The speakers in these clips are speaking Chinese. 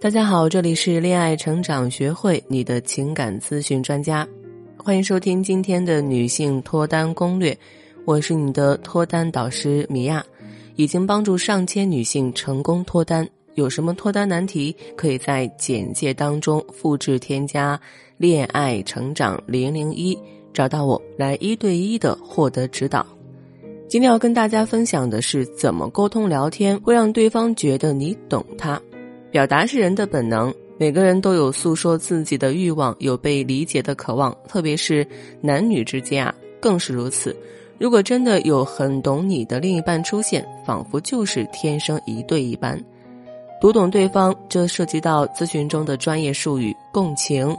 大家好，这里是恋爱成长学会，你的情感咨询专家，欢迎收听今天的女性脱单攻略。我是你的脱单导师米娅，已经帮助上千女性成功脱单。有什么脱单难题，可以在简介当中复制添加“恋爱成长零零一”，找到我来一对一的获得指导。今天要跟大家分享的是，怎么沟通聊天会让对方觉得你懂他。表达是人的本能，每个人都有诉说自己的欲望，有被理解的渴望，特别是男女之间啊，更是如此。如果真的有很懂你的另一半出现，仿佛就是天生一对一般。读懂对方，这涉及到咨询中的专业术语——共情。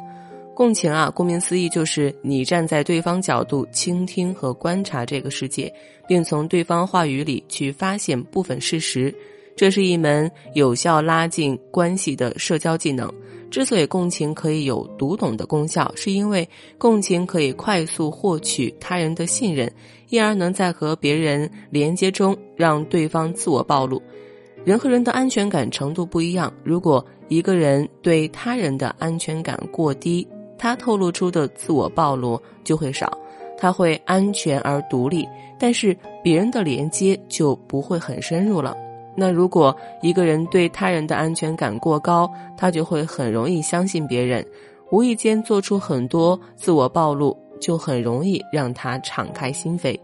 共情啊，顾名思义，就是你站在对方角度倾听和观察这个世界，并从对方话语里去发现部分事实。这是一门有效拉近关系的社交技能。之所以共情可以有读懂的功效，是因为共情可以快速获取他人的信任，因而能在和别人连接中让对方自我暴露。人和人的安全感程度不一样，如果一个人对他人的安全感过低，他透露出的自我暴露就会少，他会安全而独立，但是别人的连接就不会很深入了。那如果一个人对他人的安全感过高，他就会很容易相信别人，无意间做出很多自我暴露，就很容易让他敞开心扉。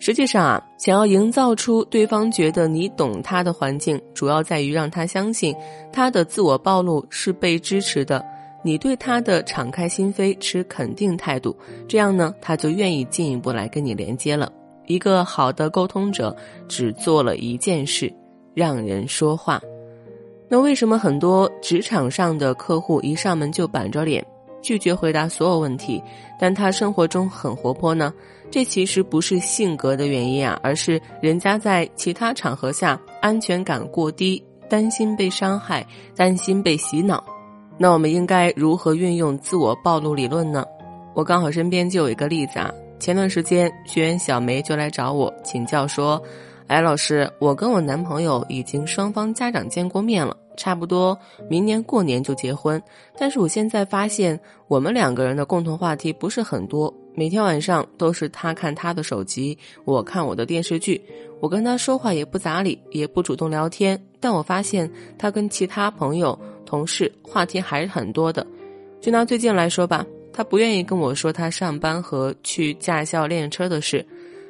实际上啊，想要营造出对方觉得你懂他的环境，主要在于让他相信他的自我暴露是被支持的，你对他的敞开心扉持肯定态度，这样呢，他就愿意进一步来跟你连接了。一个好的沟通者只做了一件事，让人说话。那为什么很多职场上的客户一上门就板着脸，拒绝回答所有问题，但他生活中很活泼呢？这其实不是性格的原因啊，而是人家在其他场合下安全感过低，担心被伤害，担心被洗脑。那我们应该如何运用自我暴露理论呢？我刚好身边就有一个例子啊。前段时间，学员小梅就来找我请教说：“哎，老师，我跟我男朋友已经双方家长见过面了，差不多明年过年就结婚。但是我现在发现，我们两个人的共同话题不是很多，每天晚上都是他看他的手机，我看我的电视剧。我跟他说话也不咋理，也不主动聊天。但我发现他跟其他朋友、同事话题还是很多的。就拿最近来说吧。”他不愿意跟我说他上班和去驾校练车的事，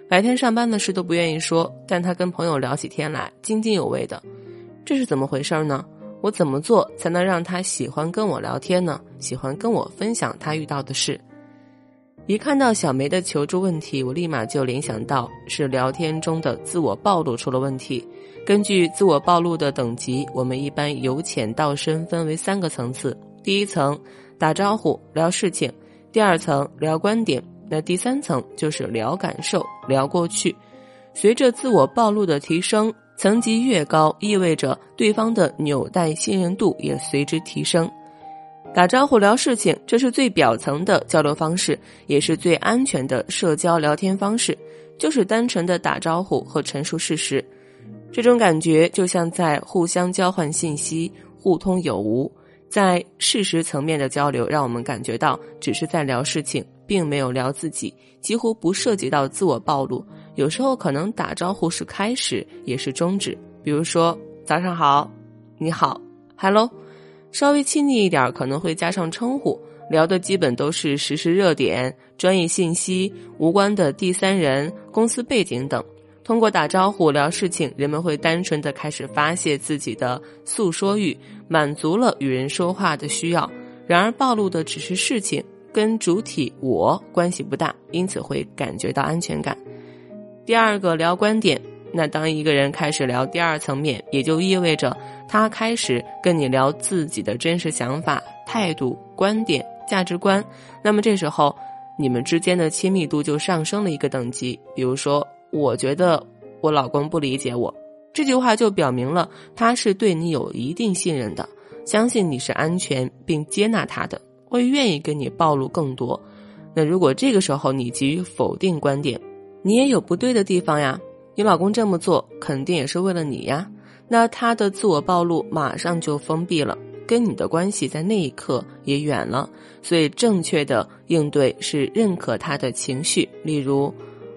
白天上班的事都不愿意说，但他跟朋友聊起天来津津有味的，这是怎么回事呢？我怎么做才能让他喜欢跟我聊天呢？喜欢跟我分享他遇到的事？一看到小梅的求助问题，我立马就联想到是聊天中的自我暴露出了问题。根据自我暴露的等级，我们一般由浅到深分为三个层次，第一层。打招呼聊事情，第二层聊观点，那第三层就是聊感受聊过去。随着自我暴露的提升，层级越高，意味着对方的纽带信任度也随之提升。打招呼聊事情，这是最表层的交流方式，也是最安全的社交聊天方式，就是单纯的打招呼和陈述事实。这种感觉就像在互相交换信息，互通有无。在事实层面的交流，让我们感觉到只是在聊事情，并没有聊自己，几乎不涉及到自我暴露。有时候可能打招呼是开始，也是终止。比如说早上好，你好，hello，稍微亲密一点，可能会加上称呼。聊的基本都是实时热点、专业信息、无关的第三人、公司背景等。通过打招呼聊事情，人们会单纯的开始发泄自己的诉说欲，满足了与人说话的需要。然而暴露的只是事情，跟主体我关系不大，因此会感觉到安全感。第二个聊观点，那当一个人开始聊第二层面，也就意味着他开始跟你聊自己的真实想法、态度、观点、价值观。那么这时候，你们之间的亲密度就上升了一个等级。比如说。我觉得我老公不理解我，这句话就表明了他是对你有一定信任的，相信你是安全并接纳他的，会愿意跟你暴露更多。那如果这个时候你急于否定观点，你也有不对的地方呀，你老公这么做肯定也是为了你呀，那他的自我暴露马上就封闭了，跟你的关系在那一刻也远了。所以，正确的应对是认可他的情绪，例如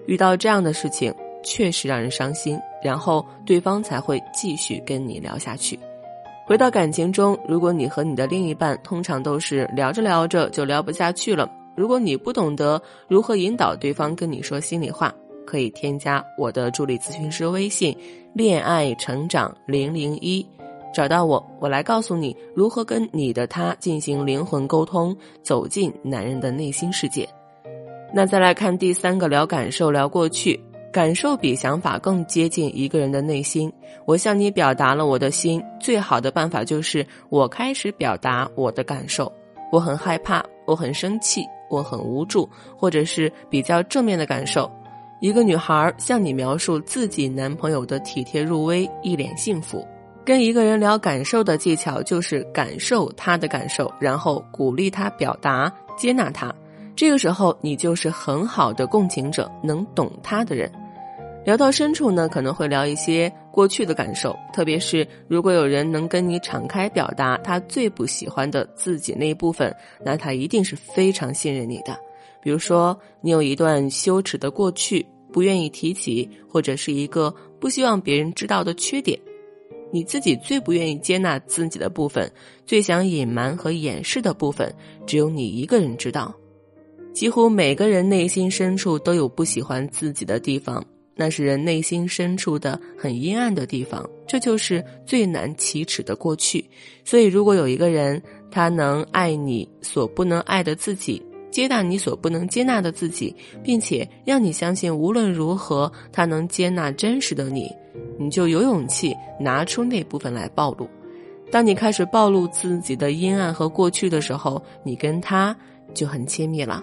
遇到这样的事情确实让人伤心，然后对方才会继续跟你聊下去。回到感情中，如果你和你的另一半通常都是聊着聊着就聊不下去了，如果你不懂得如何引导对方跟你说心里话。可以添加我的助理咨询师微信“恋爱成长零零一”，找到我，我来告诉你如何跟你的他进行灵魂沟通，走进男人的内心世界。那再来看第三个，聊感受，聊过去，感受比想法更接近一个人的内心。我向你表达了我的心，最好的办法就是我开始表达我的感受。我很害怕，我很生气，我很无助，或者是比较正面的感受。一个女孩向你描述自己男朋友的体贴入微，一脸幸福。跟一个人聊感受的技巧就是感受他的感受，然后鼓励他表达，接纳他。这个时候，你就是很好的共情者，能懂他的人。聊到深处呢，可能会聊一些过去的感受，特别是如果有人能跟你敞开表达他最不喜欢的自己那一部分，那他一定是非常信任你的。比如说，你有一段羞耻的过去。不愿意提起，或者是一个不希望别人知道的缺点，你自己最不愿意接纳自己的部分，最想隐瞒和掩饰的部分，只有你一个人知道。几乎每个人内心深处都有不喜欢自己的地方，那是人内心深处的很阴暗的地方，这就是最难启齿的过去。所以，如果有一个人，他能爱你所不能爱的自己。接纳你所不能接纳的自己，并且让你相信无论如何他能接纳真实的你，你就有勇气拿出那部分来暴露。当你开始暴露自己的阴暗和过去的时候，你跟他就很亲密了。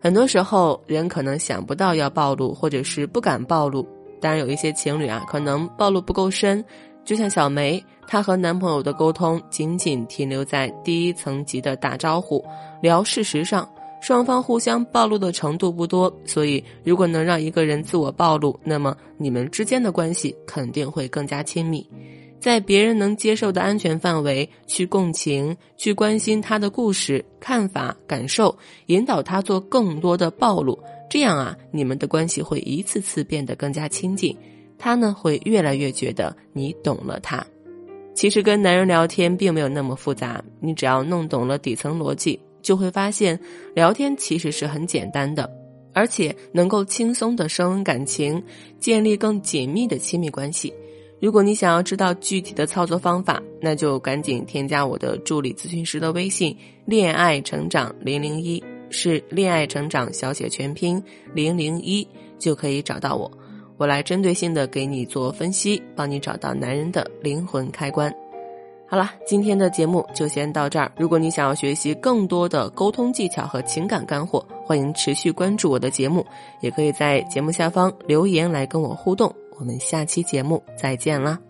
很多时候，人可能想不到要暴露，或者是不敢暴露。当然，有一些情侣啊，可能暴露不够深，就像小梅，她和男朋友的沟通仅仅停留在第一层级的打招呼、聊事实上。双方互相暴露的程度不多，所以如果能让一个人自我暴露，那么你们之间的关系肯定会更加亲密。在别人能接受的安全范围去共情、去关心他的故事、看法、感受，引导他做更多的暴露，这样啊，你们的关系会一次次变得更加亲近。他呢，会越来越觉得你懂了他。其实跟男人聊天并没有那么复杂，你只要弄懂了底层逻辑。就会发现，聊天其实是很简单的，而且能够轻松的升温感情，建立更紧密的亲密关系。如果你想要知道具体的操作方法，那就赶紧添加我的助理咨询师的微信“恋爱成长零零一”，是恋爱成长小写全拼零零一，就可以找到我，我来针对性的给你做分析，帮你找到男人的灵魂开关。好了，今天的节目就先到这儿。如果你想要学习更多的沟通技巧和情感干货，欢迎持续关注我的节目，也可以在节目下方留言来跟我互动。我们下期节目再见啦！